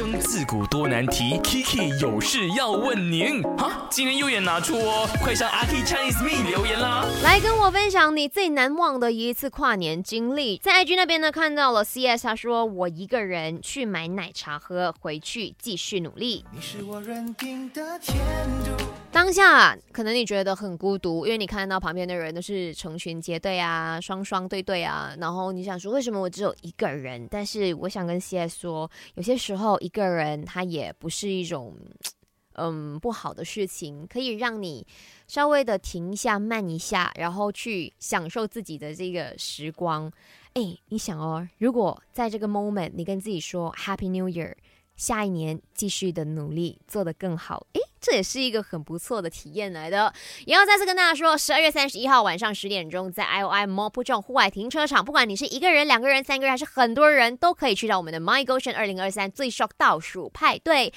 生自古多难题，Kiki 有事要问您。哈，今天右眼拿出哦，快上阿 K Chinese Me 留言啦！来跟我分享你最难忘的一次跨年经历。在 IG 那边呢，看到了 CS，他说我一个人去买奶茶喝，回去继续努力。你是我认定的天度。当下可能你觉得很孤独，因为你看到旁边的人都是成群结队啊，双双对对啊，然后你想说为什么我只有一个人？但是我想跟 CS 说，有些时候一个人他也不是一种嗯不好的事情，可以让你稍微的停一下、慢一下，然后去享受自己的这个时光。哎，你想哦，如果在这个 moment 你跟自己说 Happy New Year，下一年继续的努力，做得更好，哎。这也是一个很不错的体验来的。也要再次跟大家说，十二月三十一号晚上十点钟，在 I O I Mall 这种户外停车场，不管你是一个人、两个人、三个人，还是很多人，都可以去到我们的 My Goshen 二零二三最 shock 倒数派对。